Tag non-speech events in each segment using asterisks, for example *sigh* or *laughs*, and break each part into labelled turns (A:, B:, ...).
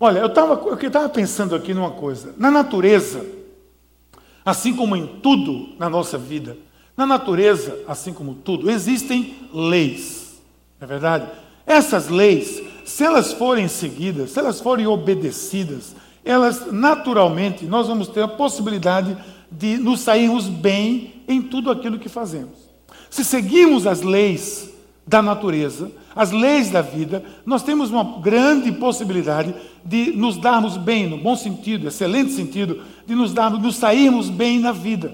A: Olha, eu estava pensando aqui numa coisa. Na natureza, assim como em tudo na nossa vida, na natureza, assim como tudo, existem leis. Não é verdade? Essas leis, se elas forem seguidas, se elas forem obedecidas, elas naturalmente nós vamos ter a possibilidade de nos sairmos bem em tudo aquilo que fazemos. Se seguirmos as leis da natureza, as leis da vida, nós temos uma grande possibilidade de nos darmos bem, no bom sentido, excelente sentido, de nos, darmos, nos sairmos bem na vida.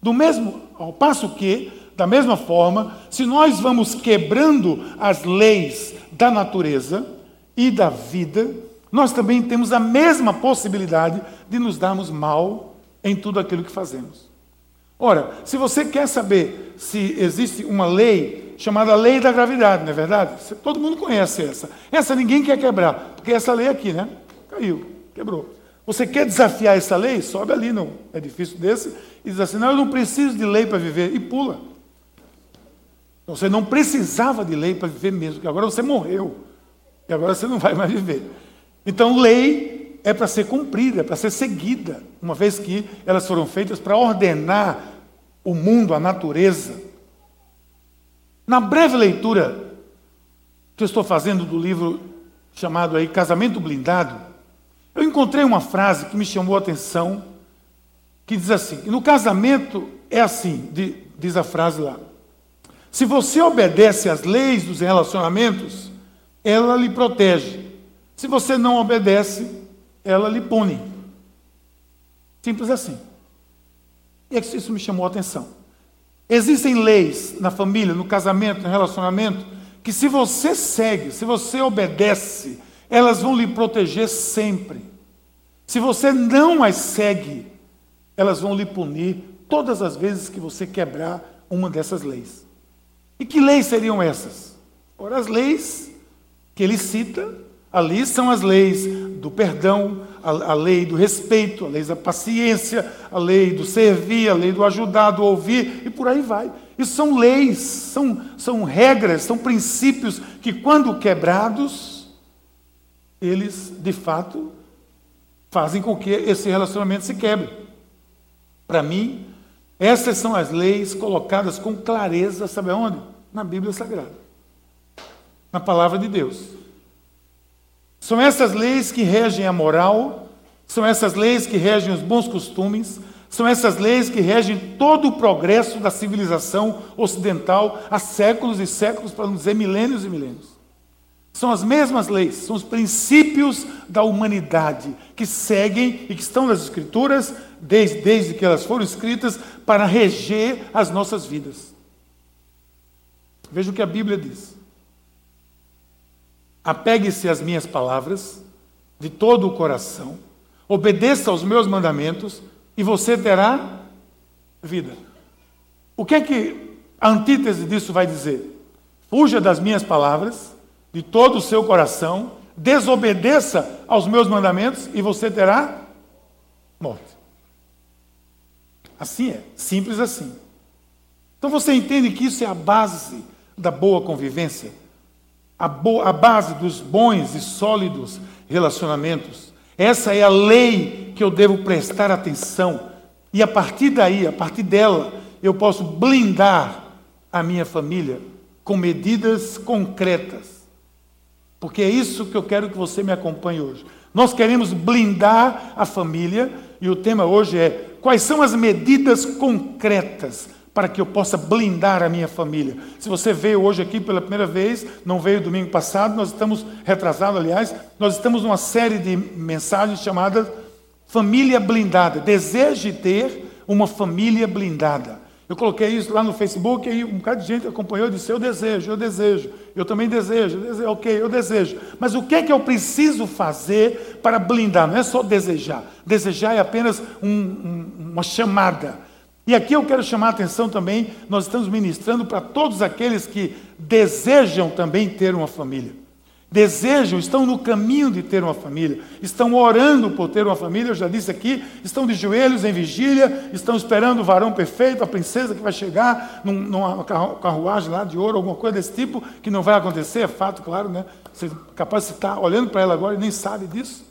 A: Do mesmo, ao passo que, da mesma forma, se nós vamos quebrando as leis da natureza e da vida, nós também temos a mesma possibilidade de nos darmos mal em tudo aquilo que fazemos. Ora, se você quer saber se existe uma lei chamada lei da gravidade, não é verdade? Todo mundo conhece essa. Essa ninguém quer quebrar, porque essa lei aqui, né? Caiu, quebrou. Você quer desafiar essa lei? Sobe ali num edifício desse e diz assim: não, eu não preciso de lei para viver. E pula. Você não precisava de lei para viver mesmo, porque agora você morreu. E agora você não vai mais viver. Então, lei é para ser cumprida, é para ser seguida, uma vez que elas foram feitas para ordenar o mundo, a natureza. Na breve leitura que eu estou fazendo do livro chamado aí Casamento Blindado, eu encontrei uma frase que me chamou a atenção, que diz assim: no casamento é assim, diz a frase lá. Se você obedece às leis dos relacionamentos, ela lhe protege. Se você não obedece, ela lhe pune. Simples assim. E é isso me chamou a atenção. Existem leis na família, no casamento, no relacionamento, que se você segue, se você obedece, elas vão lhe proteger sempre. Se você não as segue, elas vão lhe punir todas as vezes que você quebrar uma dessas leis. E que leis seriam essas? Ora, as leis que ele cita Ali são as leis do perdão, a, a, lei do respeito, a lei da paciência, a lei do servir, a lei do ajudar, do ouvir, e por aí vai. Isso são leis, são, são regras, são princípios que, quando quebrados, eles, de fato, fazem com que esse relacionamento se quebre. Para mim, essas são as leis colocadas com clareza, sabe aonde? Na Bíblia Sagrada. Na palavra de Deus. São essas leis que regem a moral, são essas leis que regem os bons costumes, são essas leis que regem todo o progresso da civilização ocidental há séculos e séculos, para não dizer milênios e milênios. São as mesmas leis, são os princípios da humanidade que seguem e que estão nas Escrituras, desde, desde que elas foram escritas, para reger as nossas vidas. Veja o que a Bíblia diz. Apegue-se às minhas palavras de todo o coração, obedeça aos meus mandamentos e você terá vida. O que é que a antítese disso vai dizer? Fuja das minhas palavras de todo o seu coração, desobedeça aos meus mandamentos e você terá morte. Assim é, simples assim. Então você entende que isso é a base da boa convivência? A, a base dos bons e sólidos relacionamentos. Essa é a lei que eu devo prestar atenção. E a partir daí, a partir dela, eu posso blindar a minha família com medidas concretas. Porque é isso que eu quero que você me acompanhe hoje. Nós queremos blindar a família e o tema hoje é quais são as medidas concretas para que eu possa blindar a minha família. Se você veio hoje aqui pela primeira vez, não veio domingo passado, nós estamos retrasados, aliás, nós estamos numa série de mensagens chamadas Família Blindada. Deseje ter uma família blindada. Eu coloquei isso lá no Facebook e um bocado de gente acompanhou e disse: Eu desejo, eu desejo, eu também desejo, eu desejo, ok, eu desejo. Mas o que é que eu preciso fazer para blindar? Não é só desejar. Desejar é apenas um, um, uma chamada. E aqui eu quero chamar a atenção também, nós estamos ministrando para todos aqueles que desejam também ter uma família. Desejam, estão no caminho de ter uma família, estão orando por ter uma família, eu já disse aqui, estão de joelhos em vigília, estão esperando o varão perfeito, a princesa que vai chegar num, numa carruagem lá de ouro, alguma coisa desse tipo, que não vai acontecer, é fato, claro, né? Você é capaz de estar olhando para ela agora e nem sabe disso.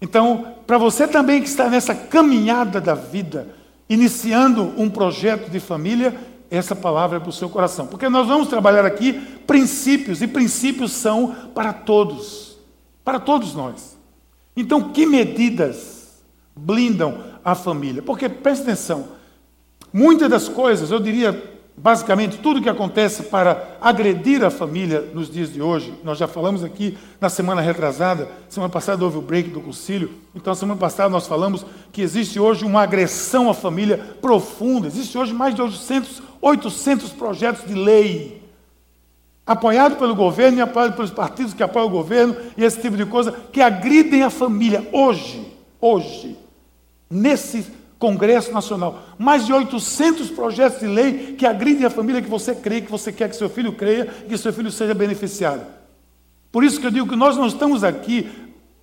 A: Então, para você também que está nessa caminhada da vida, iniciando um projeto de família, essa palavra é para o seu coração. Porque nós vamos trabalhar aqui princípios, e princípios são para todos, para todos nós. Então, que medidas blindam a família? Porque, preste atenção, muitas das coisas, eu diria basicamente tudo que acontece para agredir a família nos dias de hoje, nós já falamos aqui na semana retrasada, semana passada houve o break do concílio, então semana passada nós falamos que existe hoje uma agressão à família profunda, existe hoje mais de 800, 800 projetos de lei, apoiado pelo governo e apoiado pelos partidos que apoiam o governo e esse tipo de coisa, que agridem a família hoje, hoje, nesse Congresso Nacional. Mais de 800 projetos de lei que agridem a família que você crê, que você quer que seu filho creia, que seu filho seja beneficiado. Por isso que eu digo que nós não estamos aqui,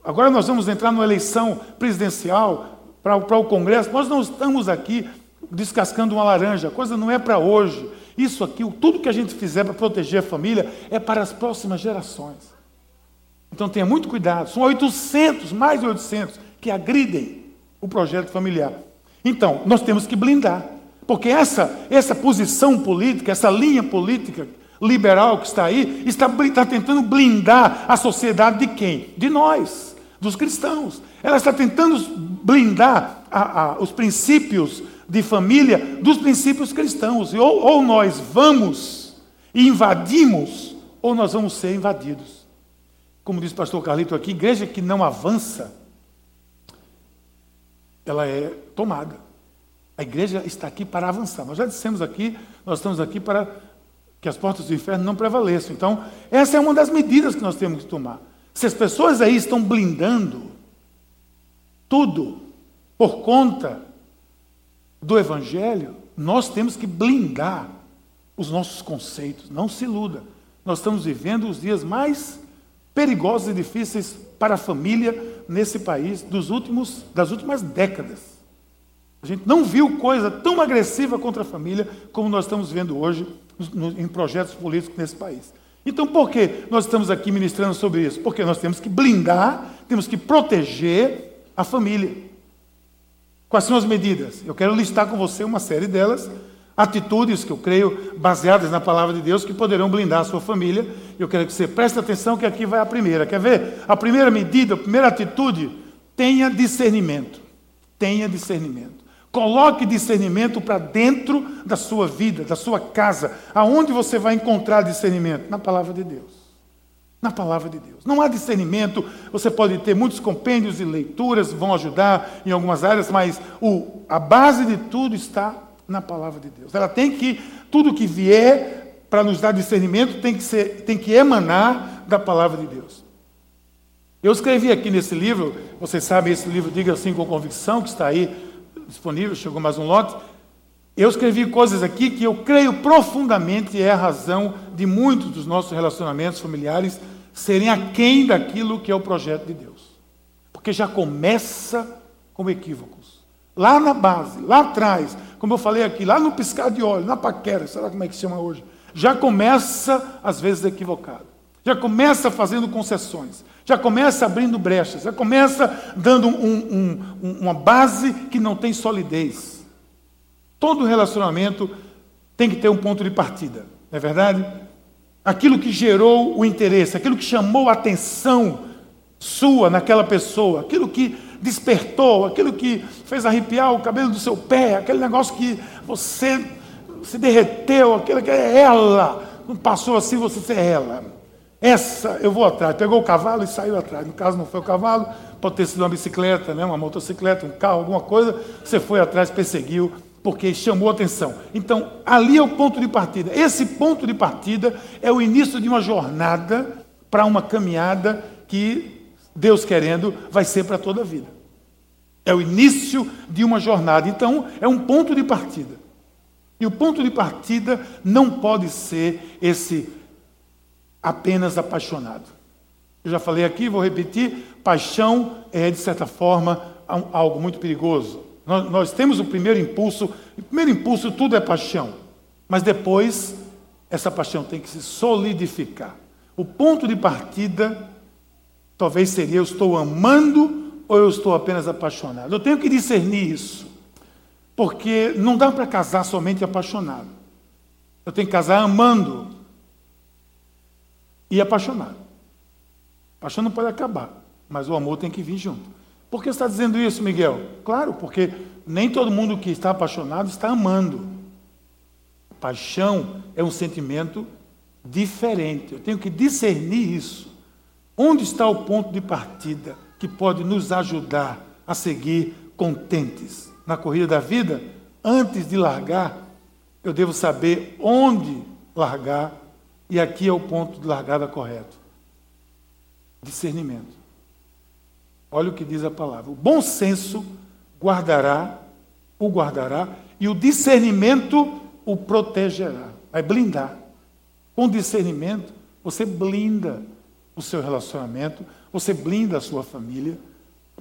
A: agora nós vamos entrar numa eleição presidencial para, para o Congresso, nós não estamos aqui descascando uma laranja, a coisa não é para hoje. Isso aqui, tudo que a gente fizer para proteger a família é para as próximas gerações. Então tenha muito cuidado, são 800, mais de 800, que agridem o projeto familiar. Então, nós temos que blindar. Porque essa, essa posição política, essa linha política liberal que está aí, está, está tentando blindar a sociedade de quem? De nós, dos cristãos. Ela está tentando blindar a, a, os princípios de família dos princípios cristãos. E ou, ou nós vamos e invadimos, ou nós vamos ser invadidos. Como diz o pastor Carlito aqui, igreja que não avança, ela é tomada. A igreja está aqui para avançar. Nós já dissemos aqui, nós estamos aqui para que as portas do inferno não prevaleçam. Então, essa é uma das medidas que nós temos que tomar. Se as pessoas aí estão blindando tudo por conta do evangelho, nós temos que blindar os nossos conceitos. Não se iluda. Nós estamos vivendo os dias mais perigosos e difíceis para a família nesse país dos últimos, das últimas décadas. A gente não viu coisa tão agressiva contra a família como nós estamos vendo hoje em projetos políticos nesse país. Então, por que nós estamos aqui ministrando sobre isso? Porque nós temos que blindar, temos que proteger a família. Quais são as medidas? Eu quero listar com você uma série delas, atitudes que eu creio baseadas na palavra de Deus que poderão blindar a sua família. Eu quero que você preste atenção que aqui vai a primeira. Quer ver? A primeira medida, a primeira atitude, tenha discernimento. Tenha discernimento. Coloque discernimento para dentro da sua vida, da sua casa. Aonde você vai encontrar discernimento? Na palavra de Deus. Na palavra de Deus. Não há discernimento, você pode ter muitos compêndios e leituras, vão ajudar em algumas áreas, mas o, a base de tudo está na palavra de Deus. Ela tem que, tudo que vier para nos dar discernimento tem que, ser, tem que emanar da palavra de Deus. Eu escrevi aqui nesse livro, vocês sabem, esse livro, diga assim com convicção, que está aí disponível, chegou mais um lote. Eu escrevi coisas aqui que eu creio profundamente é a razão de muitos dos nossos relacionamentos familiares serem aquém daquilo que é o projeto de Deus. Porque já começa com equívocos. Lá na base, lá atrás, como eu falei aqui, lá no piscar de olho, na paquera, sei lá como é que chama hoje, já começa, às vezes, equivocado. Já começa fazendo concessões, já começa abrindo brechas, já começa dando um, um, uma base que não tem solidez. Todo relacionamento tem que ter um ponto de partida, não é verdade? Aquilo que gerou o interesse, aquilo que chamou a atenção sua naquela pessoa, aquilo que despertou, aquilo que fez arrepiar o cabelo do seu pé, aquele negócio que você se derreteu, aquilo que é ela, não passou assim, você é ela. Essa eu vou atrás. Pegou o cavalo e saiu atrás. No caso, não foi o cavalo, pode ter sido uma bicicleta, né? uma motocicleta, um carro, alguma coisa. Você foi atrás, perseguiu, porque chamou atenção. Então, ali é o ponto de partida. Esse ponto de partida é o início de uma jornada para uma caminhada que Deus querendo, vai ser para toda a vida. É o início de uma jornada. Então, é um ponto de partida. E o ponto de partida não pode ser esse apenas apaixonado. Eu já falei aqui, vou repetir: paixão é, de certa forma, algo muito perigoso. Nós, temos o primeiro impulso, o primeiro impulso, tudo é paixão. Mas depois, essa paixão tem que se solidificar. O ponto de partida Talvez seria eu estou amando ou eu estou apenas apaixonado? Eu tenho que discernir isso. Porque não dá para casar somente apaixonado. Eu tenho que casar amando e apaixonado. Paixão não pode acabar, mas o amor tem que vir junto. Por que está dizendo isso, Miguel? Claro, porque nem todo mundo que está apaixonado está amando. Paixão é um sentimento diferente. Eu tenho que discernir isso. Onde está o ponto de partida que pode nos ajudar a seguir contentes na corrida da vida? Antes de largar, eu devo saber onde largar, e aqui é o ponto de largada correto. Discernimento. Olha o que diz a palavra. O bom senso guardará, o guardará, e o discernimento o protegerá. Vai blindar. Com discernimento, você blinda o seu relacionamento, você blinda a sua família.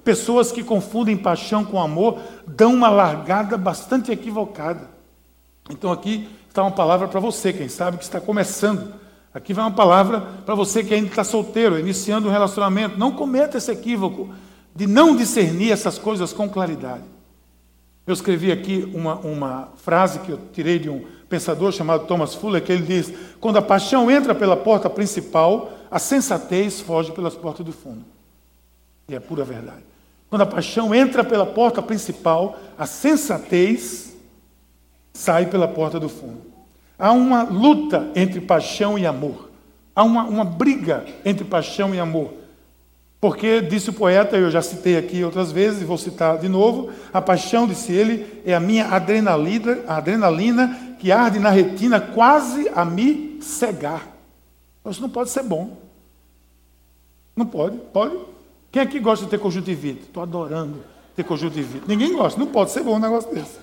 A: Pessoas que confundem paixão com amor dão uma largada bastante equivocada. Então aqui está uma palavra para você, quem sabe que está começando. Aqui vai uma palavra para você que ainda está solteiro, iniciando um relacionamento. Não cometa esse equívoco de não discernir essas coisas com claridade. Eu escrevi aqui uma, uma frase que eu tirei de um pensador chamado Thomas Fuller, que ele diz: quando a paixão entra pela porta principal, a sensatez foge pelas portas do fundo. E é pura verdade. Quando a paixão entra pela porta principal, a sensatez sai pela porta do fundo. Há uma luta entre paixão e amor. Há uma, uma briga entre paixão e amor. Porque, disse o poeta, eu já citei aqui outras vezes, e vou citar de novo, a paixão, disse ele, é a minha adrenalina, a adrenalina que arde na retina quase a me cegar. Isso não pode ser bom. Não pode, pode. Quem aqui gosta de ter conjuntivite? Estou adorando ter conjuntivite. Ninguém gosta, não pode ser bom um negócio desse.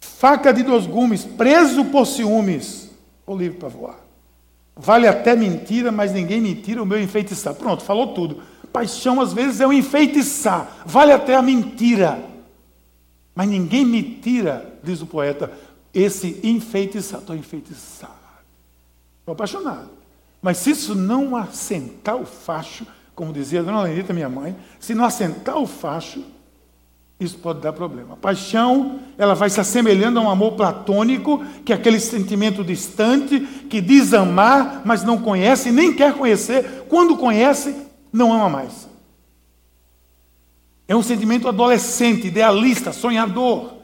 A: Faca de dois gumes, preso por ciúmes, ou livre para voar. Vale até mentira, mas ninguém mentira o meu enfeitiçar. Pronto, falou tudo. Paixão às vezes é um enfeitiçar. Vale até a mentira. Mas ninguém me tira, diz o poeta, esse enfeitiçar. Estou enfeitiçado. Estou apaixonado. Mas se isso não assentar o facho, como dizia a dona Lenita, minha mãe, se não assentar o facho, isso pode dar problema. A paixão, ela vai se assemelhando a um amor platônico, que é aquele sentimento distante, que diz amar, mas não conhece, nem quer conhecer. Quando conhece, não ama mais. É um sentimento adolescente, idealista, sonhador,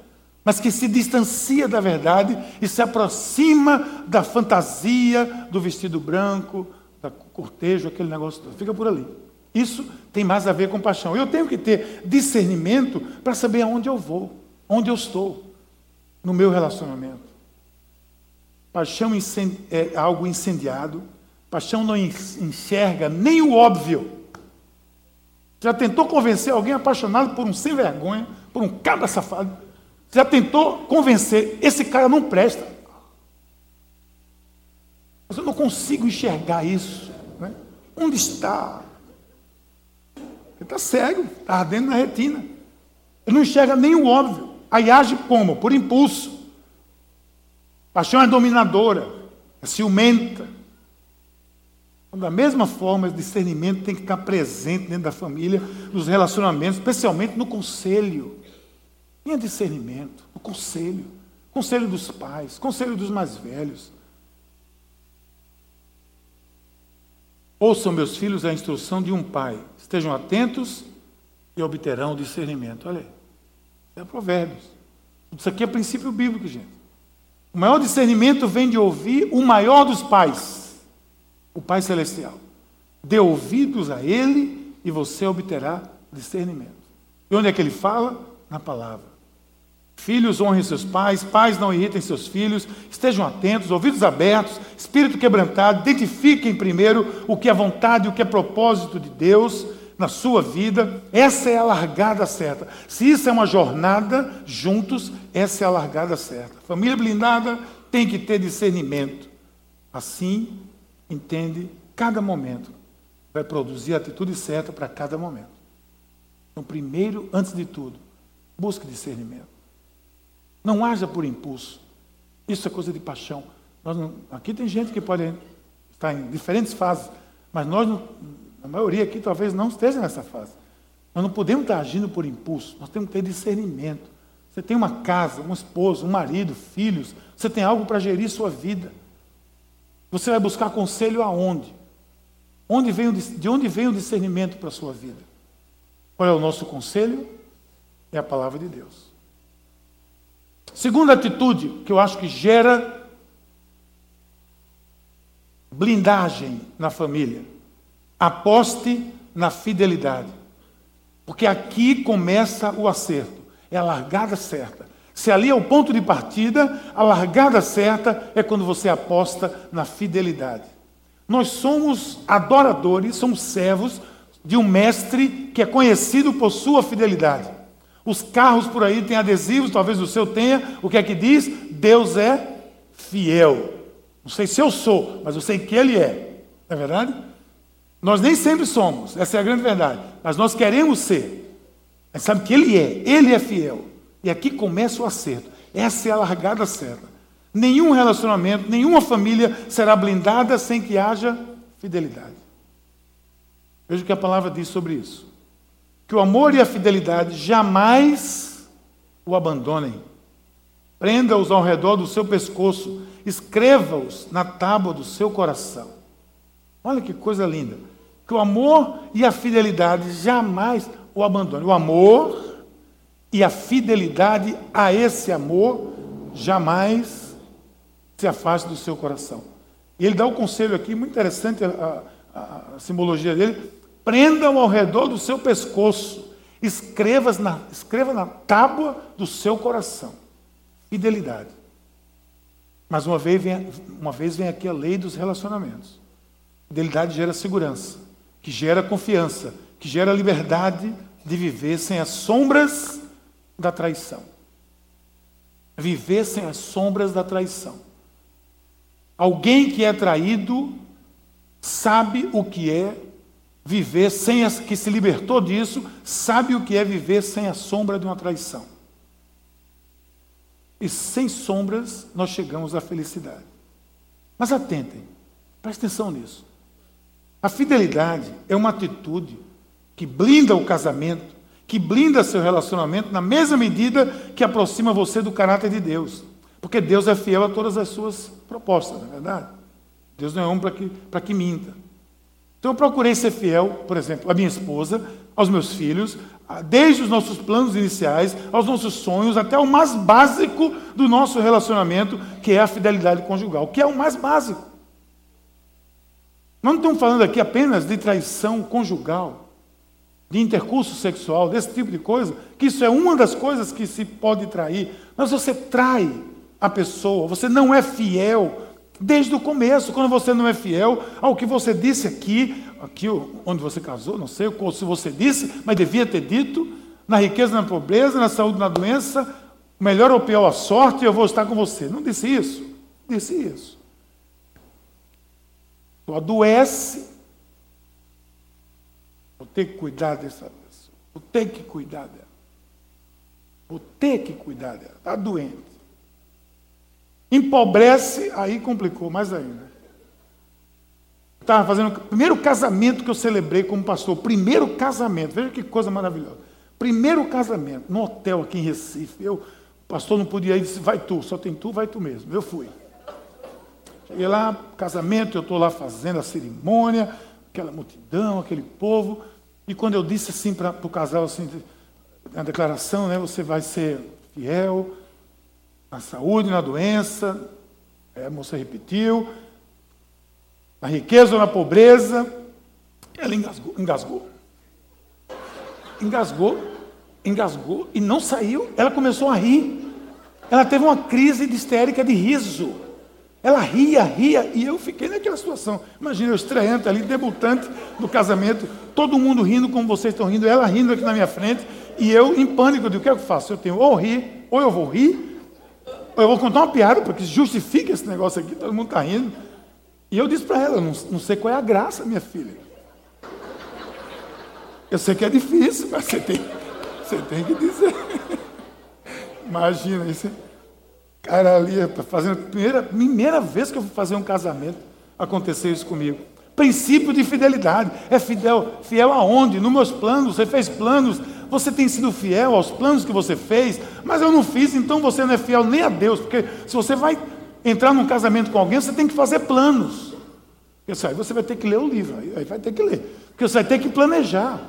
A: mas que se distancia da verdade e se aproxima da fantasia do vestido branco, da cortejo, aquele negócio todo. Fica por ali. Isso tem mais a ver com paixão. Eu tenho que ter discernimento para saber aonde eu vou, onde eu estou no meu relacionamento. Paixão é algo incendiado. Paixão não enxerga nem o óbvio. Já tentou convencer alguém apaixonado por um sem vergonha, por um cabra safado? Já tentou convencer, esse cara não presta. Mas eu não consigo enxergar isso. Né? Onde está? Ele está cego, está ardendo na retina. Ele não enxerga nem o óbvio. Aí age como? Por impulso. Paixão é dominadora, é ciumenta. Então, da mesma forma, o discernimento tem que estar presente dentro da família, nos relacionamentos, especialmente no conselho. Tenha discernimento, no conselho. Conselho dos pais, conselho dos mais velhos. Ouçam, meus filhos, a instrução de um pai. Estejam atentos e obterão discernimento. Olha aí. É provérbios. Isso aqui é princípio bíblico, gente. O maior discernimento vem de ouvir o maior dos pais, o Pai Celestial. Dê ouvidos a Ele e você obterá discernimento. E onde é que ele fala? Na palavra. Filhos honrem seus pais, pais não irritem seus filhos, estejam atentos, ouvidos abertos, espírito quebrantado, identifiquem primeiro o que é vontade o que é propósito de Deus na sua vida. Essa é a largada certa. Se isso é uma jornada juntos, essa é a largada certa. Família blindada tem que ter discernimento. Assim, entende cada momento. Vai produzir a atitude certa para cada momento. Então, primeiro, antes de tudo, busque discernimento. Não haja por impulso. Isso é coisa de paixão. Não, aqui tem gente que pode estar em diferentes fases, mas nós, a maioria aqui talvez não esteja nessa fase. Nós não podemos estar agindo por impulso, nós temos que ter discernimento. Você tem uma casa, um esposo, um marido, filhos, você tem algo para gerir sua vida. Você vai buscar conselho aonde? Onde vem o, de onde vem o discernimento para a sua vida? Qual é o nosso conselho? É a palavra de Deus. Segunda atitude que eu acho que gera blindagem na família. Aposte na fidelidade. Porque aqui começa o acerto, é a largada certa. Se ali é o ponto de partida, a largada certa é quando você aposta na fidelidade. Nós somos adoradores, somos servos de um mestre que é conhecido por sua fidelidade. Os carros por aí têm adesivos, talvez o seu tenha. O que é que diz? Deus é fiel. Não sei se eu sou, mas eu sei que Ele é. Não é verdade? Nós nem sempre somos, essa é a grande verdade. Mas nós queremos ser. Mas sabe que Ele é, Ele é fiel. E aqui começa o acerto. Essa é a largada certa. Nenhum relacionamento, nenhuma família será blindada sem que haja fidelidade. Veja o que a palavra diz sobre isso que o amor e a fidelidade jamais o abandonem. Prenda-os ao redor do seu pescoço, escreva-os na tábua do seu coração. Olha que coisa linda. Que o amor e a fidelidade jamais o abandonem. O amor e a fidelidade a esse amor jamais se afaste do seu coração. E ele dá um conselho aqui, muito interessante a, a, a simbologia dele prendam ao redor do seu pescoço, escreva na, escreva na tábua do seu coração. Fidelidade. Mas uma vez, vem, uma vez vem aqui a lei dos relacionamentos. Fidelidade gera segurança, que gera confiança, que gera liberdade de viver sem as sombras da traição. Viver sem as sombras da traição. Alguém que é traído sabe o que é viver sem as, que se libertou disso, sabe o que é viver sem a sombra de uma traição. E sem sombras nós chegamos à felicidade. Mas atentem, preste atenção nisso. A fidelidade é uma atitude que blinda o casamento, que blinda seu relacionamento na mesma medida que aproxima você do caráter de Deus. Porque Deus é fiel a todas as suas propostas, não é verdade? Deus não é homem para que, que minta. Então eu procurei ser fiel, por exemplo, à minha esposa, aos meus filhos, desde os nossos planos iniciais, aos nossos sonhos, até o mais básico do nosso relacionamento, que é a fidelidade conjugal, que é o mais básico. Nós não estamos falando aqui apenas de traição conjugal, de intercurso sexual, desse tipo de coisa, que isso é uma das coisas que se pode trair, mas você trai a pessoa, você não é fiel Desde o começo, quando você não é fiel ao que você disse aqui, aqui onde você casou, não sei se você disse, mas devia ter dito, na riqueza, na pobreza, na saúde, na doença, melhor ou pior a sorte, eu vou estar com você. Não disse isso? Disse isso. Tu adoece, vou ter que cuidar dessa pessoa, vou ter que cuidar dela. Vou ter que cuidar dela, está doente. Empobrece, aí complicou mais ainda. Estava fazendo o primeiro casamento que eu celebrei como pastor. Primeiro casamento, veja que coisa maravilhosa. Primeiro casamento, no hotel aqui em Recife. Eu, o pastor não podia ir, disse, vai tu, só tem tu, vai tu mesmo. Eu fui. Cheguei lá, casamento, eu estou lá fazendo a cerimônia, aquela multidão, aquele povo. E quando eu disse assim para o casal, assim, na declaração, né, você vai ser fiel, na saúde, na doença, é, a moça repetiu, na riqueza ou na pobreza, ela engasgou, engasgou. Engasgou, engasgou e não saiu. Ela começou a rir. Ela teve uma crise de histérica de riso. Ela ria, ria, e eu fiquei naquela situação. Imagina eu estreante ali, debutante do casamento, todo mundo rindo como vocês estão rindo, ela rindo aqui na minha frente, e eu em pânico, eu digo, o que é eu faço? Eu tenho ou rir, ou eu vou rir, eu vou contar uma piada, porque justifica esse negócio aqui, todo mundo está rindo. E eu disse para ela, não, não sei qual é a graça, minha filha. Eu sei que é difícil, mas você tem, você tem que dizer. *laughs* Imagina isso. Cara ali, fazendo primeira, primeira vez que eu fui fazer um casamento, aconteceu isso comigo. Princípio de fidelidade. É fidel, fiel aonde? Nos meus planos. Você fez planos. Você tem sido fiel aos planos que você fez, mas eu não fiz, então você não é fiel nem a Deus, porque se você vai entrar num casamento com alguém, você tem que fazer planos. Isso aí você vai ter que ler o livro, aí vai ter que ler, porque você vai ter que planejar.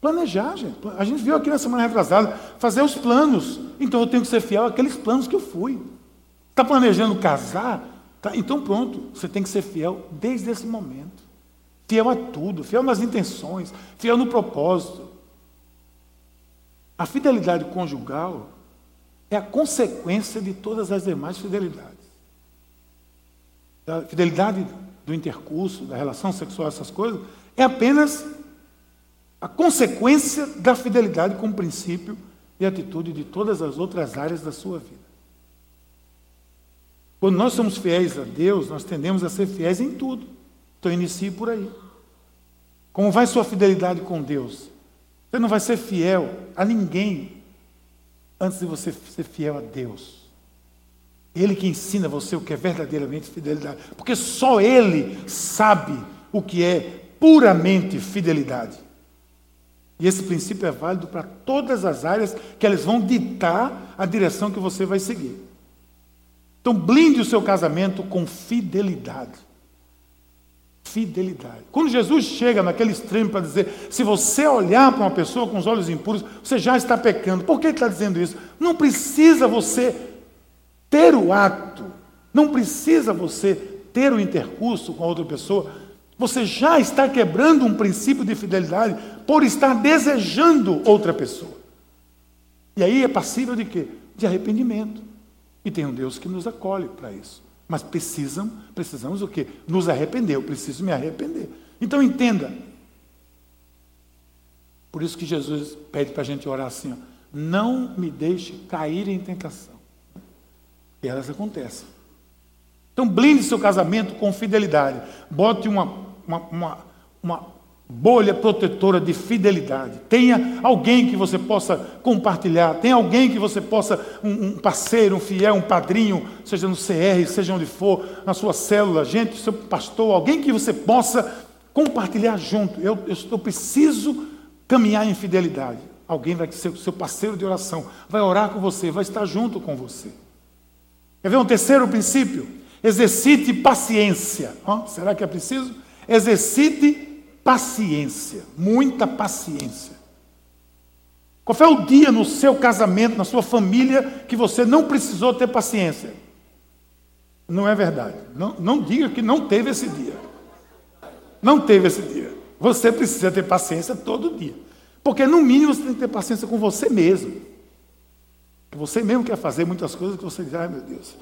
A: Planejar, gente. A gente viu aqui na semana retrasada, fazer os planos. Então eu tenho que ser fiel àqueles planos que eu fui. Está planejando casar? Tá, então pronto, você tem que ser fiel desde esse momento. Fiel a tudo, fiel nas intenções, fiel no propósito. A fidelidade conjugal é a consequência de todas as demais fidelidades. A fidelidade do intercurso, da relação sexual, essas coisas, é apenas a consequência da fidelidade como princípio e atitude de todas as outras áreas da sua vida. Quando nós somos fiéis a Deus, nós tendemos a ser fiéis em tudo. Então inicie por aí. Como vai sua fidelidade com Deus? Você não vai ser fiel a ninguém antes de você ser fiel a Deus. Ele que ensina você o que é verdadeiramente fidelidade. Porque só Ele sabe o que é puramente fidelidade. E esse princípio é válido para todas as áreas que elas vão ditar a direção que você vai seguir. Então, blinde o seu casamento com fidelidade. Fidelidade. Quando Jesus chega naquele extremo para dizer: se você olhar para uma pessoa com os olhos impuros, você já está pecando. Por que ele está dizendo isso? Não precisa você ter o ato, não precisa você ter o intercurso com a outra pessoa. Você já está quebrando um princípio de fidelidade por estar desejando outra pessoa. E aí é passível de quê? De arrependimento. E tem um Deus que nos acolhe para isso. Mas precisam, precisamos o quê? Nos arrepender. Eu preciso me arrepender. Então entenda. Por isso que Jesus pede para a gente orar assim: ó, não me deixe cair em tentação. E elas acontecem. Então blinde seu casamento com fidelidade. Bote uma, uma, uma, uma bolha protetora de fidelidade. Tenha alguém que você possa compartilhar, tenha alguém que você possa, um, um, parceiro, um fiel, um padrinho, seja no CR, seja onde for, na sua célula, gente, seu pastor, alguém que você possa compartilhar junto. Eu, eu, eu preciso caminhar em fidelidade. Alguém vai ser o seu parceiro de oração, vai orar com você, vai estar junto com você. Quer ver um terceiro princípio? Exercite paciência. Será que é preciso? Exercite paciência, muita paciência. Qual foi o dia no seu casamento, na sua família, que você não precisou ter paciência? Não é verdade. Não, não diga que não teve esse dia. Não teve esse dia. Você precisa ter paciência todo dia. Porque, no mínimo, você tem que ter paciência com você mesmo. Você mesmo quer fazer muitas coisas que você diz, ai meu Deus,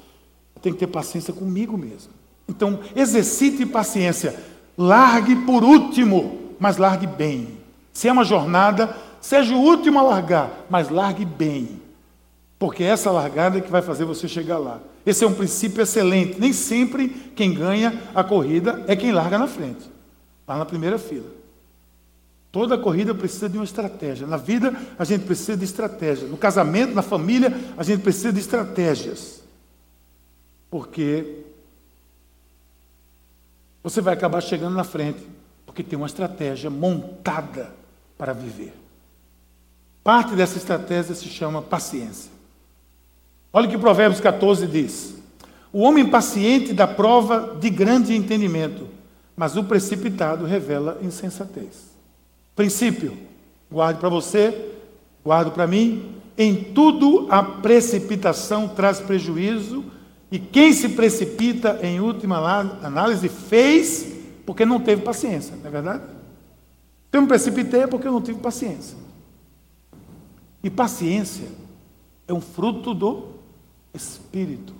A: eu tenho que ter paciência comigo mesmo. Então, exercite paciência. Largue por último, mas largue bem. Se é uma jornada, seja o último a largar, mas largue bem. Porque é essa largada que vai fazer você chegar lá. Esse é um princípio excelente. Nem sempre quem ganha a corrida é quem larga na frente, lá na primeira fila. Toda corrida precisa de uma estratégia. Na vida, a gente precisa de estratégia. No casamento, na família, a gente precisa de estratégias. Porque você vai acabar chegando na frente, porque tem uma estratégia montada para viver. Parte dessa estratégia se chama paciência. Olha o que Provérbios 14 diz: O homem paciente dá prova de grande entendimento, mas o precipitado revela insensatez. Princípio, guarde para você, guardo para mim. Em tudo a precipitação traz prejuízo e quem se precipita, em última análise, fez porque não teve paciência, não é verdade? Eu me precipitei porque eu não tive paciência. E paciência é um fruto do Espírito.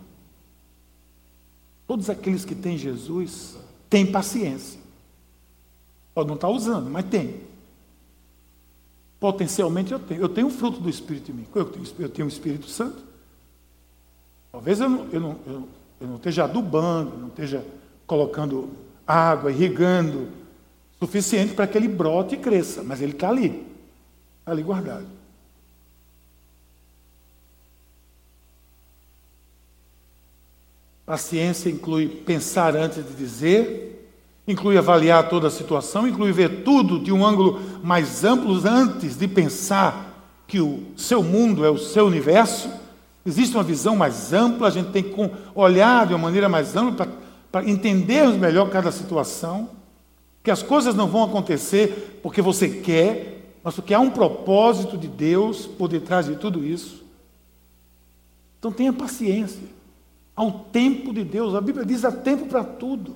A: Todos aqueles que têm Jesus têm paciência. Pode não estar usando, mas tem. Potencialmente eu tenho. Eu tenho um fruto do Espírito em mim. Eu tenho o Espírito Santo. Talvez eu não, eu, não, eu, eu não esteja adubando, não esteja colocando água, irrigando, suficiente para que ele brote e cresça, mas ele está ali, ali guardado. Paciência inclui pensar antes de dizer, inclui avaliar toda a situação, inclui ver tudo de um ângulo mais amplo antes de pensar que o seu mundo é o seu universo. Existe uma visão mais ampla, a gente tem que olhar de uma maneira mais ampla para entendermos melhor cada situação. Que as coisas não vão acontecer porque você quer, mas porque há um propósito de Deus por detrás de tudo isso. Então tenha paciência. Há um tempo de Deus. A Bíblia diz há tempo para tudo.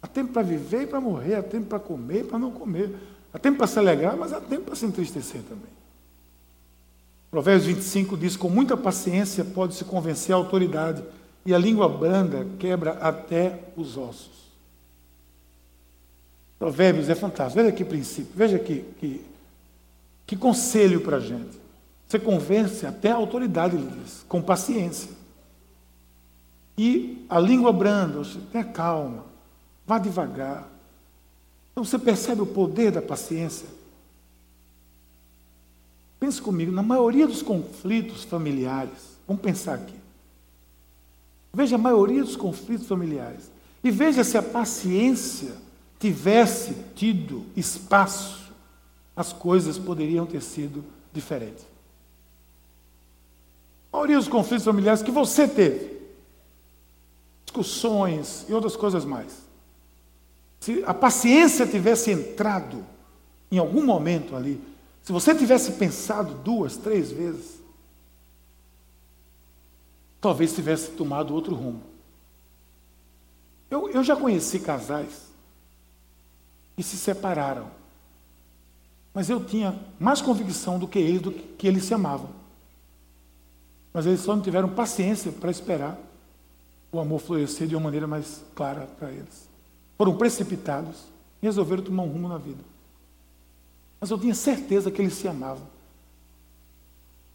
A: Há tempo para viver e para morrer, há tempo para comer e para não comer. Há tempo para se alegrar, mas há tempo para se entristecer também. Provérbios 25 diz: Com muita paciência pode-se convencer a autoridade, e a língua branda quebra até os ossos. Provérbios é fantástico. Veja que princípio, veja que, que, que conselho para a gente. Você convence até a autoridade, ele diz, com paciência. E a língua branda, tenha calma, vá devagar. Então você percebe o poder da paciência. Pense comigo, na maioria dos conflitos familiares, vamos pensar aqui. Veja a maioria dos conflitos familiares. E veja se a paciência tivesse tido espaço, as coisas poderiam ter sido diferentes. A maioria dos conflitos familiares que você teve, discussões e outras coisas mais. Se a paciência tivesse entrado em algum momento ali, se você tivesse pensado duas, três vezes, talvez tivesse tomado outro rumo. Eu, eu já conheci casais que se separaram, mas eu tinha mais convicção do que eles, do que, que eles se amavam. Mas eles só não tiveram paciência para esperar o amor florescer de uma maneira mais clara para eles. Foram precipitados e resolveram tomar um rumo na vida. Mas eu tinha certeza que eles se amavam.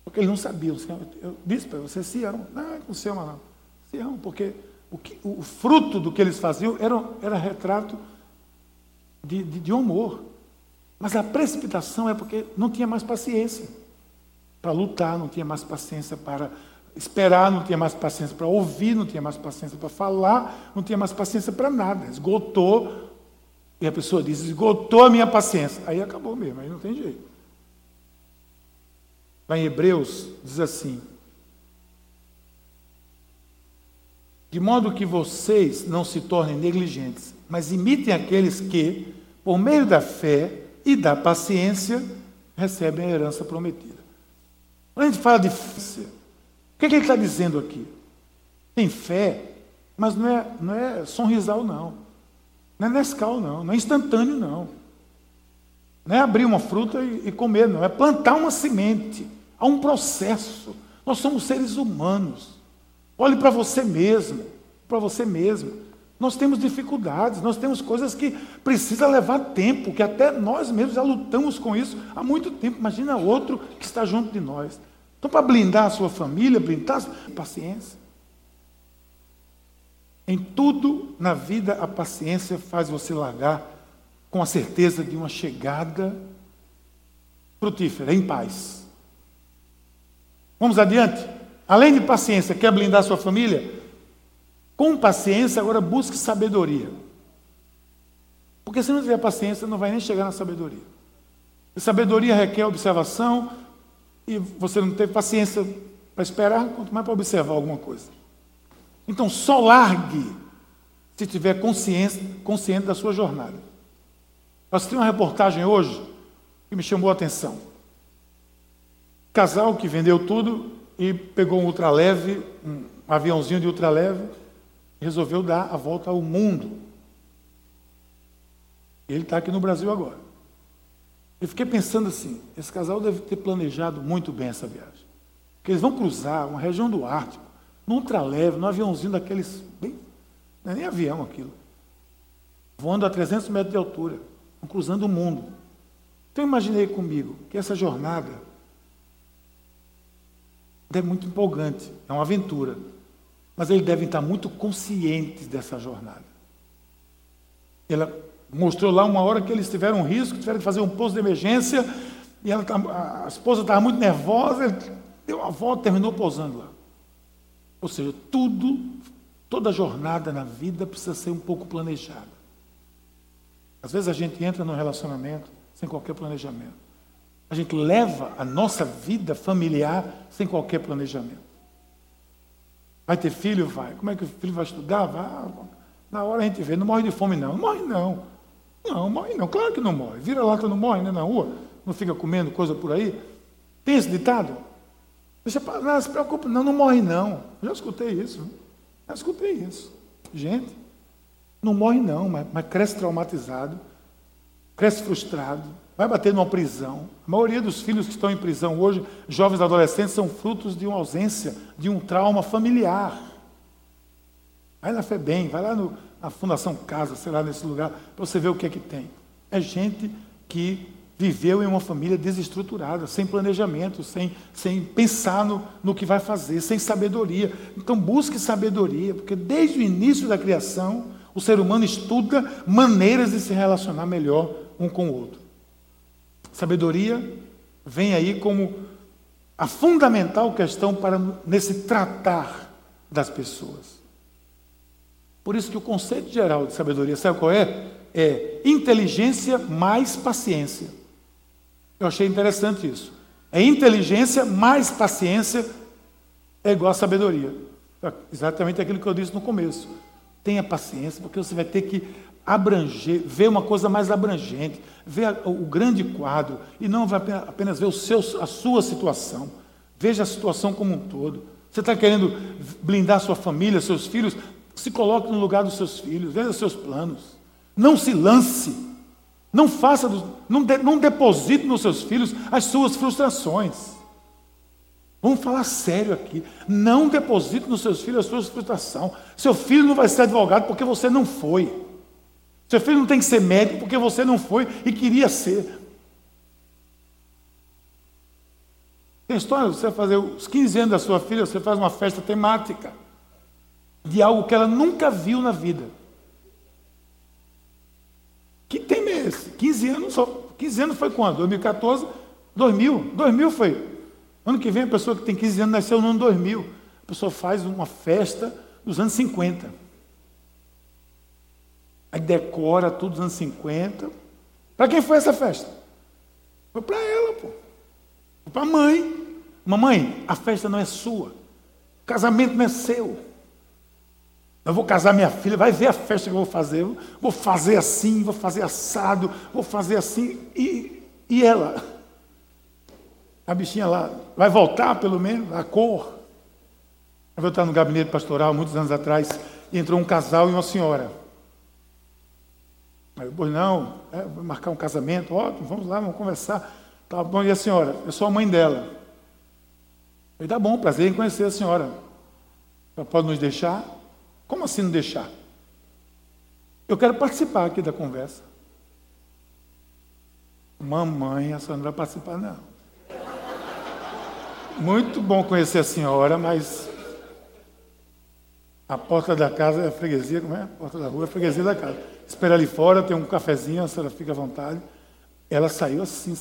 A: Porque eles não sabiam. Eu disse para você, se amam. Não, não se ama não. Se amam, porque o, que, o fruto do que eles faziam era, era retrato de, de, de. Mas a precipitação é porque não tinha mais paciência para lutar, não tinha mais paciência para esperar, não tinha mais paciência para ouvir, não tinha mais paciência para falar, não tinha mais paciência para nada. Esgotou e a pessoa diz: esgotou a minha paciência. Aí acabou mesmo, aí não tem jeito. Lá em Hebreus diz assim: De modo que vocês não se tornem negligentes, mas imitem aqueles que, por meio da fé e da paciência, recebem a herança prometida. Quando a gente fala de fé, o que, é que ele está dizendo aqui? Tem fé, mas não é, não é sonrisal, não. Não é Nescau, não. Não é instantâneo, não. Não é abrir uma fruta e, comer, não. É plantar uma semente. Há um processo. Nós somos seres humanos. Olhe para você mesmo. Para você mesmo. Nós temos dificuldades, nós temos coisas que precisa levar tempo, que até nós mesmos já lutamos com isso há muito tempo. Imagina outro que está junto de nós. Então, para blindar a sua família, blindar, paciência. Em tudo na vida, a paciência faz você largar com a certeza de uma chegada frutífera, em paz. Vamos adiante? Além de paciência, quer blindar sua família? Com paciência, agora busque sabedoria. Porque se não tiver paciência, não vai nem chegar na sabedoria. E sabedoria requer observação, e você não tem paciência para esperar, quanto mais para observar alguma coisa. Então, só largue se tiver consciência, consciente da sua jornada. Eu assisti uma reportagem hoje que me chamou a atenção. Casal que vendeu tudo e pegou um ultraleve, um aviãozinho de ultraleve, e resolveu dar a volta ao mundo. Ele está aqui no Brasil agora. Eu fiquei pensando assim: esse casal deve ter planejado muito bem essa viagem. Porque eles vão cruzar uma região do Ártico num ultraleve, num aviãozinho daqueles, bem, não é nem avião aquilo, voando a 300 metros de altura, cruzando o mundo. Então imaginei comigo que essa jornada é muito empolgante, é uma aventura, mas eles devem estar muito conscientes dessa jornada. Ela mostrou lá uma hora que eles tiveram um risco, tiveram que fazer um pouso de emergência, e ela, a esposa estava muito nervosa, deu uma volta terminou pousando lá. Ou seja, tudo, toda jornada na vida precisa ser um pouco planejada. Às vezes a gente entra num relacionamento sem qualquer planejamento. A gente leva a nossa vida familiar sem qualquer planejamento. Vai ter filho? Vai. Como é que o filho vai estudar? Vai. Na hora a gente vê, não morre de fome, não. Não morre, não. Não, morre não. Claro que não morre. Vira lata não morre, né? Na rua. Não fica comendo coisa por aí. Tem esse ditado? Deixa, não se preocupe, não, não morre, não. Já escutei isso. Já escutei isso. Gente, não morre, não, mas, mas cresce traumatizado, cresce frustrado, vai bater numa prisão. A maioria dos filhos que estão em prisão hoje, jovens adolescentes, são frutos de uma ausência, de um trauma familiar. Vai na FEBEM, vai lá no, na Fundação Casa, sei lá, nesse lugar, para você ver o que é que tem. É gente que viveu em uma família desestruturada, sem planejamento, sem, sem pensar no, no que vai fazer, sem sabedoria. Então busque sabedoria, porque desde o início da criação, o ser humano estuda maneiras de se relacionar melhor um com o outro. Sabedoria vem aí como a fundamental questão para nesse tratar das pessoas. Por isso que o conceito geral de sabedoria, sabe qual é? É inteligência mais paciência. Eu achei interessante isso. É inteligência mais paciência é igual a sabedoria. Exatamente aquilo que eu disse no começo. Tenha paciência, porque você vai ter que abranger, ver uma coisa mais abrangente, ver o grande quadro, e não vai apenas ver o seu, a sua situação. Veja a situação como um todo. Você está querendo blindar sua família, seus filhos? Se coloque no lugar dos seus filhos, veja seus planos. Não se lance. Não faça, não, de, não deposite nos seus filhos as suas frustrações. Vamos falar sério aqui. Não deposite nos seus filhos a sua frustração. Seu filho não vai ser advogado porque você não foi. Seu filho não tem que ser médico porque você não foi e queria ser. Tem história, você fazer os 15 anos da sua filha, você faz uma festa temática de algo que ela nunca viu na vida. Que tema é esse? 15 anos só. 15 anos foi quando? 2014? 2000? 2000 foi. Ano que vem a pessoa que tem 15 anos nasceu no ano 2000. A pessoa faz uma festa dos anos 50. Aí decora tudo dos anos 50. Para quem foi essa festa? Foi para ela, pô. Foi para a mãe. Mamãe, a festa não é sua. O casamento não é seu. Eu vou casar minha filha, vai ver a festa que eu vou fazer. Vou fazer assim, vou fazer assado, vou fazer assim. E, e ela? A bichinha lá, vai voltar pelo menos, a cor. Eu estava no gabinete pastoral muitos anos atrás e entrou um casal e uma senhora. Aí eu, pois não, é, vou marcar um casamento, ótimo, vamos lá, vamos conversar. Tá bom, e a senhora? Eu sou a mãe dela. Eu tá bom, prazer em conhecer a senhora. Ela pode nos deixar? Como assim não deixar? Eu quero participar aqui da conversa. Mamãe, a senhora não vai participar, não. Muito bom conhecer a senhora, mas a porta da casa é a freguesia, como é? A porta da rua é a freguesia da casa. Espera ali fora, tem um cafezinho, a senhora fica à vontade. Ela saiu assim,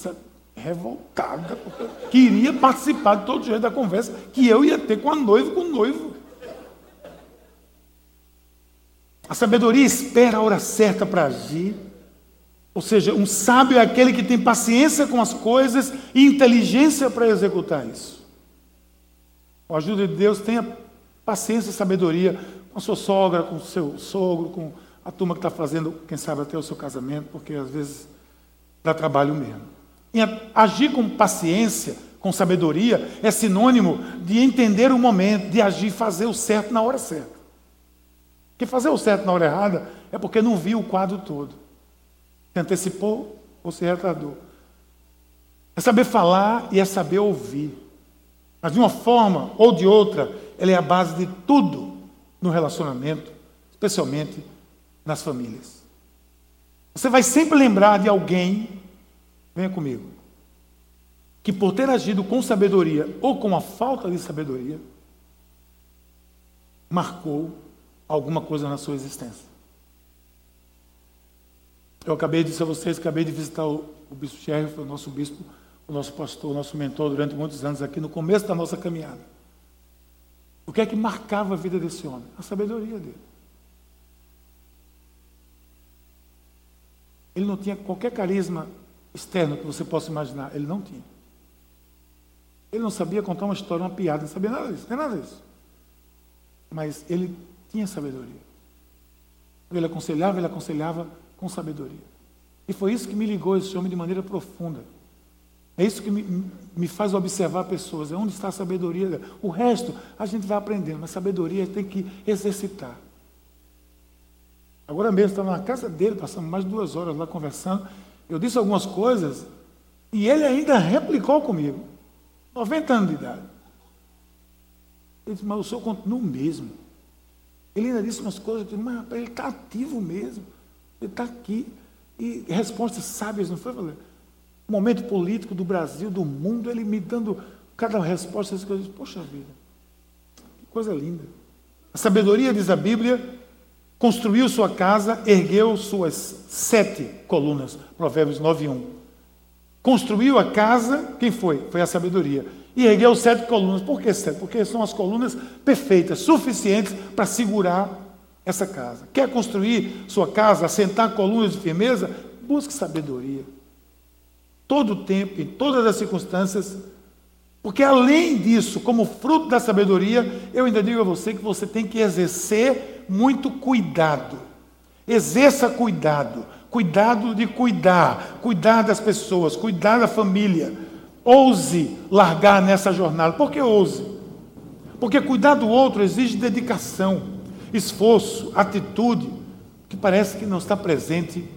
A: revoltada, porque queria participar de todo jeito da conversa que eu ia ter com a noiva com o noivo. A sabedoria espera a hora certa para agir. Ou seja, um sábio é aquele que tem paciência com as coisas e inteligência para executar isso. Com a ajuda de Deus, tenha paciência e sabedoria com a sua sogra, com o seu sogro, com a turma que está fazendo, quem sabe, até o seu casamento, porque às vezes dá trabalho mesmo. E agir com paciência, com sabedoria, é sinônimo de entender o momento, de agir, fazer o certo na hora certa. Fazer o certo na hora errada é porque não viu o quadro todo. Se antecipou ou se retardou. É saber falar e é saber ouvir. Mas de uma forma ou de outra, ela é a base de tudo no relacionamento, especialmente nas famílias. Você vai sempre lembrar de alguém, venha comigo, que por ter agido com sabedoria ou com a falta de sabedoria, marcou alguma coisa na sua existência. Eu acabei de dizer a vocês, acabei de visitar o, o bispo Sheriff, o nosso bispo, o nosso pastor, o nosso mentor durante muitos anos aqui no começo da nossa caminhada. O que é que marcava a vida desse homem? A sabedoria dele. Ele não tinha qualquer carisma externo que você possa imaginar. Ele não tinha. Ele não sabia contar uma história, uma piada, não sabia nada disso, não é nada disso. Mas ele tinha sabedoria. Ele aconselhava, ele aconselhava com sabedoria. E foi isso que me ligou esse homem de maneira profunda. É isso que me, me faz observar pessoas. É onde está a sabedoria. O resto a gente vai aprendendo, mas sabedoria tem que exercitar. Agora mesmo, estava na casa dele, passamos mais de duas horas lá conversando. Eu disse algumas coisas e ele ainda replicou comigo. 90 anos de idade. Ele disse, mas o senhor continua o mesmo. Ele ainda disse umas coisas, eu disse, mas ele está ativo mesmo. Ele está aqui. E respostas sábias, não foi, Valério? momento político do Brasil, do mundo, ele me dando cada resposta, essas coisas. Poxa vida, que coisa linda. A sabedoria, diz a Bíblia, construiu sua casa, ergueu suas sete colunas. Provérbios 9, 1. Construiu a casa, quem foi? Foi a sabedoria. E ergueu sete colunas. Por que sete? Porque são as colunas perfeitas, suficientes para segurar essa casa. Quer construir sua casa, assentar colunas de firmeza? Busque sabedoria todo o tempo, em todas as circunstâncias, porque além disso, como fruto da sabedoria, eu ainda digo a você que você tem que exercer muito cuidado. Exerça cuidado, cuidado de cuidar, cuidar das pessoas, cuidar da família. Ouse largar nessa jornada. Por que ouse? Porque cuidar do outro exige dedicação, esforço, atitude, que parece que não está presente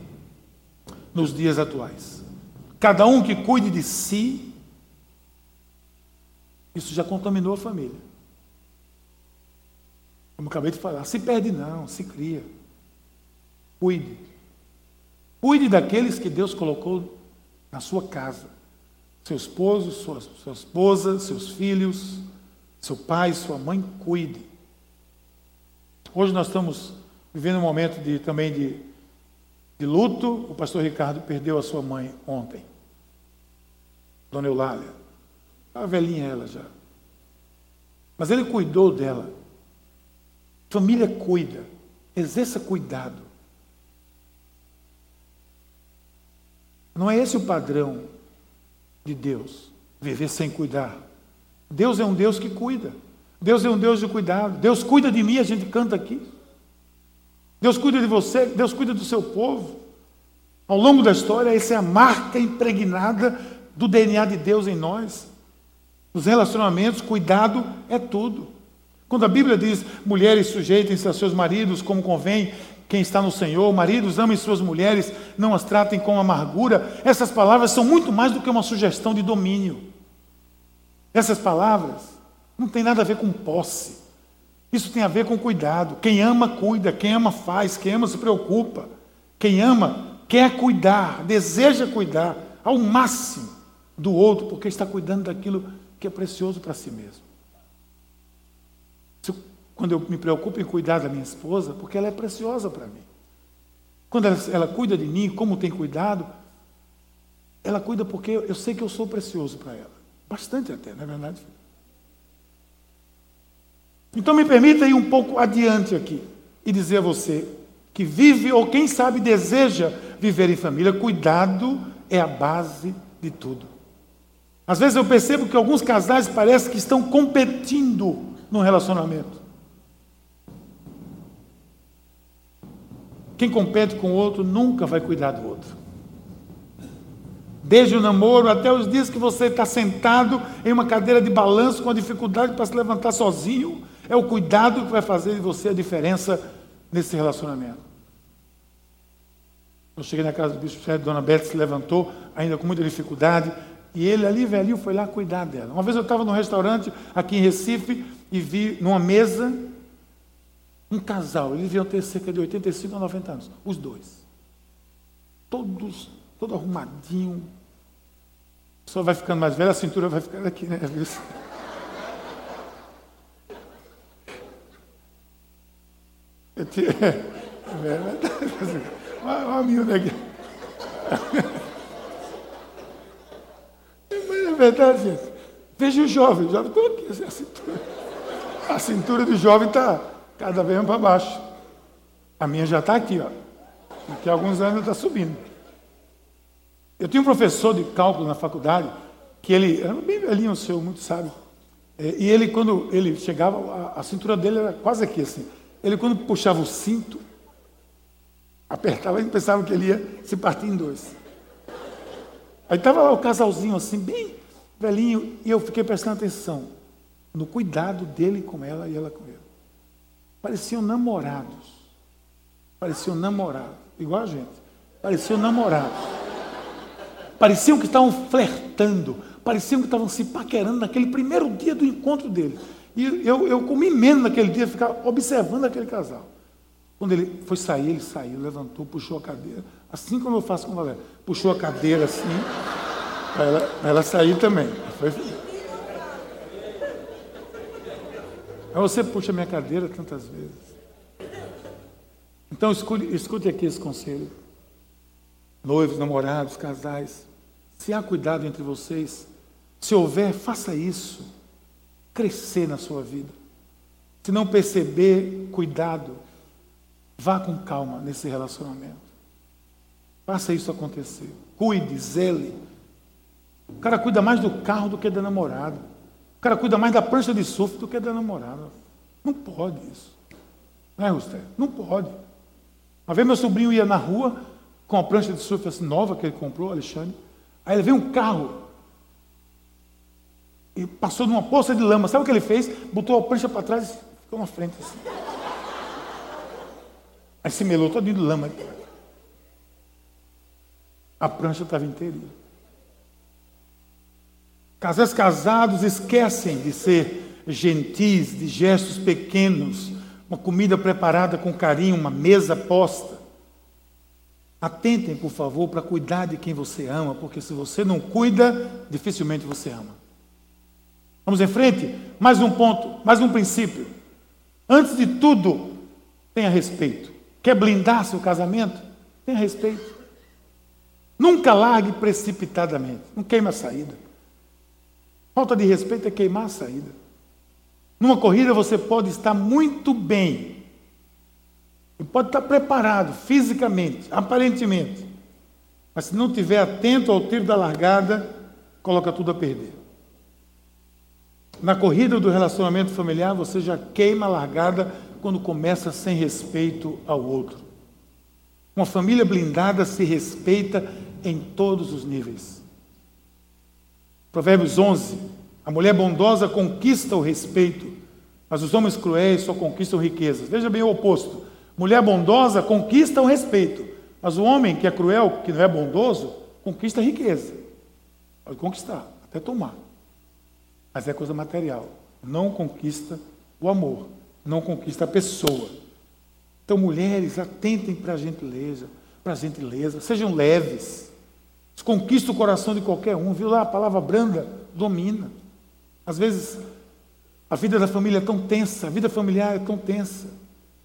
A: nos dias atuais. Cada um que cuide de si, isso já contaminou a família. Como acabei de falar, se perde não, se cria. Cuide. Cuide daqueles que Deus colocou na sua casa. Seu esposo, sua, sua esposa, seus filhos, seu pai, sua mãe, cuide. Hoje nós estamos vivendo um momento de, também de de luto, o pastor Ricardo perdeu a sua mãe ontem. Dona Eulália. Estava velhinha ela já. Mas ele cuidou dela. Família cuida. Exerça cuidado. Não é esse o padrão de Deus, viver sem cuidar. Deus é um Deus que cuida. Deus é um Deus de cuidado. Deus cuida de mim, a gente canta aqui. Deus cuida de você, Deus cuida do seu povo. Ao longo da história, essa é a marca impregnada do DNA de Deus em nós. Os relacionamentos, cuidado é tudo. Quando a Bíblia diz, mulheres sujeitem-se a seus maridos como convém, quem está no Senhor, maridos amem suas mulheres, não as tratem com amargura, essas palavras são muito mais do que uma sugestão de domínio. Essas palavras não têm nada a ver com posse. Isso tem a ver com cuidado. Quem ama, cuida. Quem ama, faz. Quem ama, se preocupa. Quem ama, quer cuidar, deseja cuidar ao máximo do outro, porque está cuidando daquilo que é precioso para si mesmo. Quando eu me preocupo em cuidar da minha esposa, porque ela é preciosa para mim. Quando ela, ela, cuida de mim, como tem cuidado, ela cuida porque eu, sei que eu sou precioso para ela. Bastante até, não é verdade? Então me permita ir um pouco adiante aqui e dizer a você que vive ou quem sabe deseja viver em família, cuidado é a base de tudo. Às vezes eu percebo que alguns casais parecem que estão competindo no relacionamento. Quem compete com o outro nunca vai cuidar do outro. Desde o namoro até os dias que você está sentado em uma cadeira de balanço com a dificuldade para se levantar sozinho, é o cuidado que vai fazer de você a diferença nesse relacionamento. Eu cheguei na casa do bispo Sérgio, Dona Beth se levantou, ainda com muita dificuldade, e ele ali, velhinho, foi lá cuidar dela. Uma vez eu estava num restaurante aqui em Recife e vi numa mesa um casal, eles deviam ter cerca de 85 a 90 anos, os dois. Todos, todo arrumadinho. Só vai ficando mais velho, a cintura vai ficando aqui, né? *laughs* Eu *laughs* é verdade. Olha a miúda aqui. *laughs* Mas é verdade, gente. Veja o jovem, o jovem está aqui, assim, a cintura. A cintura do jovem está cada vez mais para baixo. A minha já está aqui, ó. Daqui a alguns anos está subindo. Eu tinha um professor de cálculo na faculdade, que ele era bem velhinho, o senhor, muito sábio. É, e ele, quando ele chegava, a, a, cintura dele era quase aqui, assim. Ele, quando puxava o cinto, apertava, ele pensava que ele ia se partir em dois. Aí estava lá o casalzinho, assim, bem velhinho, e eu fiquei prestando atenção no cuidado dele com ela e ela com ele. Pareciam namorados. Pareciam namorados, igual a gente. Pareciam namorados. Pareciam que estavam flertando. Pareciam que estavam se paquerando naquele primeiro dia do encontro dele. E eu, eu comi menos naquele dia, ficar observando aquele casal. Quando ele foi sair, ele saiu, levantou, puxou a cadeira. Assim como eu faço com a Valéria. Puxou a cadeira assim, para ela, ela sair também. Foi... Aí você puxa minha cadeira tantas vezes. Então escute, escute aqui esse conselho. Noivos, namorados, casais. Se há cuidado entre vocês, se houver, faça isso. Crescer na sua vida. Se não perceber, cuidado. Vá com calma nesse relacionamento. Faça isso acontecer. Cuide, zele. O cara cuida mais do carro do que da namorada. Cara cuida mais da prancha de surf do que da namorada. Não pode isso. Não é, Rusté? Não pode. Uma vez meu sobrinho ia na rua com a prancha de surf assim, nova que ele comprou, Alexandre. Aí ele veio um carro e passou numa poça de lama. Sabe o que ele fez? Botou a prancha para trás e ficou na frente assim. Aí se melou todo de lama. A prancha estava inteirinha. Casais casados esquecem de ser gentis, de gestos pequenos, uma comida preparada com carinho, uma mesa posta. Atentem, por favor, para cuidar de quem você ama, porque se você não cuida, dificilmente você ama. Vamos em frente? Mais um ponto, mais um princípio. Antes de tudo, tenha respeito. Quer blindar seu casamento? Tenha respeito. Nunca largue precipitadamente. Não queima a saída. Falta de respeito é queimar a saída. Numa corrida você pode estar muito bem. E pode estar preparado fisicamente, aparentemente. Mas se não estiver atento ao tiro da largada, coloca tudo a perder. Na corrida do relacionamento familiar, você já queima a largada quando começa sem respeito ao outro. Uma família blindada se respeita em todos os níveis. Provérbios 11. A mulher bondosa conquista o respeito, mas os homens cruéis só conquistam riquezas. Veja bem o oposto. Mulher bondosa conquista o respeito, mas o homem que é cruel, que não é bondoso, conquista a riqueza. Pode conquistar, até tomar. Mas é coisa material. Não conquista o amor, não conquista a pessoa. Então, mulheres, atentem para a gentileza, para a gentileza, sejam leves. Conquista o coração de qualquer um, viu lá? A palavra branda domina. Às vezes, a vida da família é tão tensa, a vida familiar é tão tensa.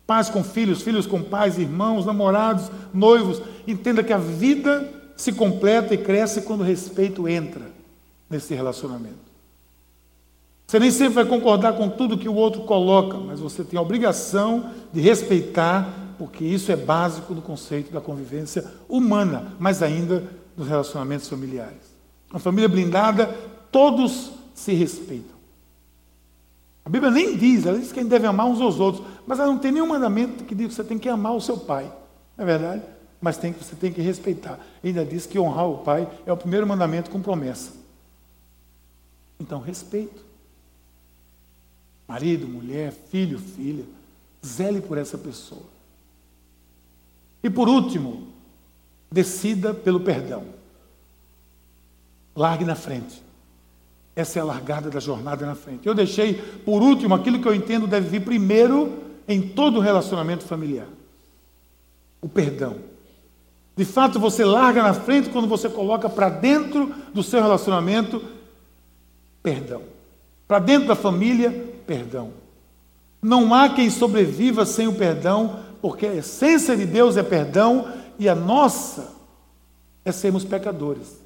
A: Pais com filhos, filhos com pais, irmãos, namorados, noivos. Entenda que a vida se completa e cresce quando o respeito entra nesse relacionamento. Você nem sempre vai concordar com tudo que o outro coloca, mas você tem a obrigação de respeitar, porque isso é básico no conceito da convivência humana, mas ainda nos relacionamentos familiares. Uma família blindada, todos se respeitam. A Bíblia nem diz, ela diz que a gente deve amar uns aos outros, mas ela não tem nenhum mandamento que diga que você tem que amar o seu pai. Não é verdade? Mas tem, você tem que respeitar. Ainda diz que honrar o pai é o primeiro mandamento com promessa. Então, respeito. Marido, mulher, filho, filha. Zele por essa pessoa. E por último, decida pelo perdão. Largue na frente. Essa é a largada da jornada na frente. Eu deixei, por último, aquilo que eu entendo deve vir primeiro em todo relacionamento familiar: o perdão. De fato, você larga na frente quando você coloca para dentro do seu relacionamento perdão. Para dentro da família, perdão. Não há quem sobreviva sem o perdão, porque a essência de Deus é perdão e a nossa é sermos pecadores,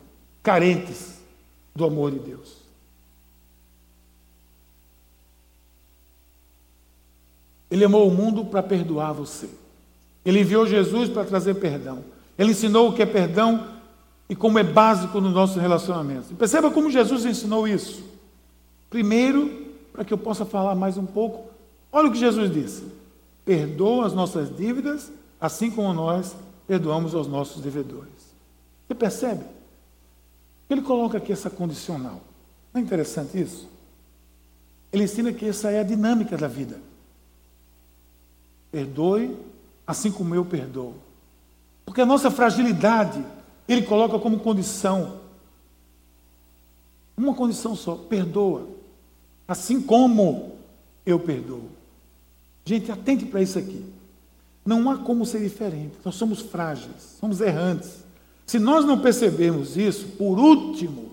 A: carentes do amor de Deus. Ele amou o mundo para perdoar você. Ele enviou Jesus para trazer perdão. Ele ensinou o que é perdão e como é básico nos nossos relacionamentos. E perceba como Jesus ensinou isso. Primeiro, para que eu possa falar mais um pouco, olha o que Jesus disse: perdoa as nossas dívidas, assim como nós perdoamos aos nossos devedores. Você percebe? Ele coloca aqui essa condicional. Não é interessante isso? Ele ensina que essa é a dinâmica da vida. Perdoe, assim como eu perdoo. Porque a nossa fragilidade, ele coloca como condição. Uma condição só: perdoa, assim como eu perdoo. Gente, atente para isso aqui. Não há como ser diferente. Nós somos frágeis, somos errantes. Se nós não percebermos isso, por último,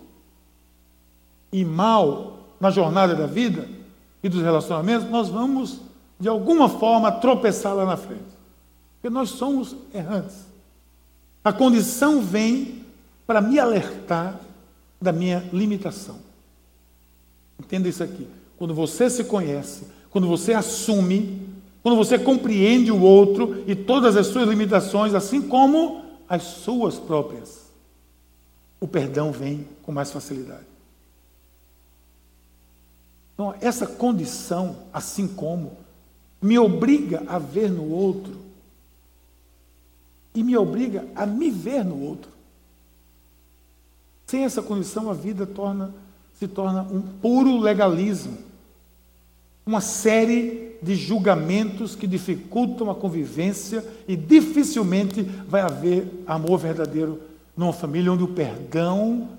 A: e mal na jornada da vida e dos relacionamentos, nós vamos, de alguma forma, tropeçar lá na frente. Porque nós somos errantes. A condição vem para me alertar da minha limitação. Entenda isso aqui. Quando você se conhece, quando você assume, quando você compreende o outro e todas as suas limitações, assim como as suas próprias, o perdão vem com mais facilidade. Então, essa condição, assim como, me obriga a ver no outro e me obriga a me ver no outro. Sem essa condição, a vida torna, se torna um puro legalismo, uma série de julgamentos que dificultam a convivência e dificilmente vai haver amor verdadeiro numa família onde o perdão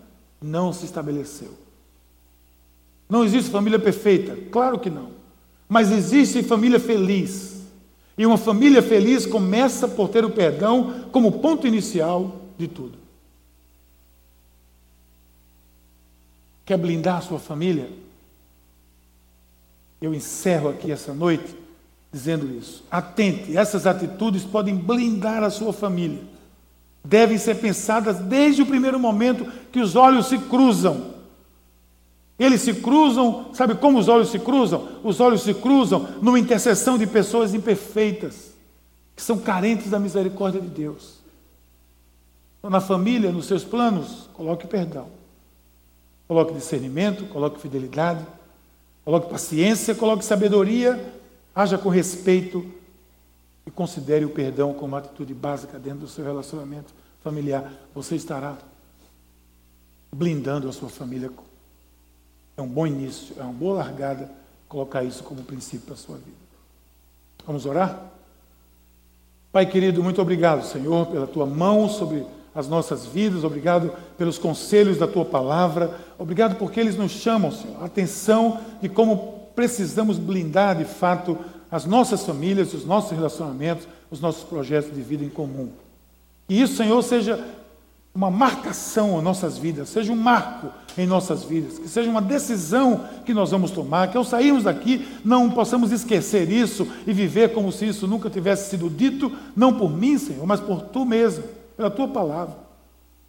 A: não se estabeleceu. Não existe família perfeita? Claro que não. Mas existe família feliz. E uma família feliz começa por ter o perdão como ponto inicial de tudo. Quer blindar a sua família? Eu encerro aqui essa noite dizendo isso. Atente, essas atitudes podem blindar a sua família. Devem ser pensadas desde o primeiro momento que os olhos se cruzam. Eles se cruzam, sabe como os olhos se cruzam? Os olhos se cruzam numa intercessão de pessoas imperfeitas, que são carentes da misericórdia de Deus. Então, na família, nos seus planos, coloque perdão. Coloque discernimento, coloque fidelidade, coloque paciência, coloque sabedoria, haja com respeito e considere o perdão como uma atitude básica dentro do seu relacionamento familiar. Você estará blindando a sua família é um bom início, é uma boa largada colocar isso como princípio para a sua vida. Vamos orar? Pai querido, muito obrigado, Senhor, pela tua mão sobre as nossas vidas, obrigado pelos conselhos da tua palavra, obrigado porque eles nos chamam, Senhor, a atenção de como precisamos blindar de fato as nossas famílias, os nossos relacionamentos, os nossos projetos de vida em comum. Que isso, Senhor, seja uma marcação em nossas vidas, seja um marco em nossas vidas, que seja uma decisão que nós vamos tomar, que ao sairmos daqui não possamos esquecer isso e viver como se isso nunca tivesse sido dito, não por mim, Senhor, mas por tu mesmo, pela tua palavra.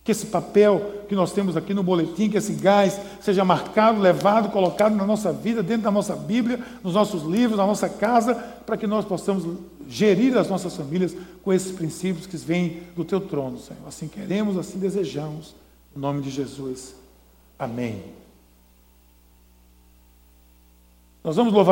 A: Que esse papel que nós temos aqui no boletim, que esse gás seja marcado, levado, colocado na nossa vida, dentro da nossa Bíblia, nos nossos livros, na nossa casa, para que nós possamos gerir as nossas famílias com esses princípios que vêm do teu trono, Senhor. Assim queremos, assim desejamos. Em nome de Jesus. Amém. Nós vamos louvar.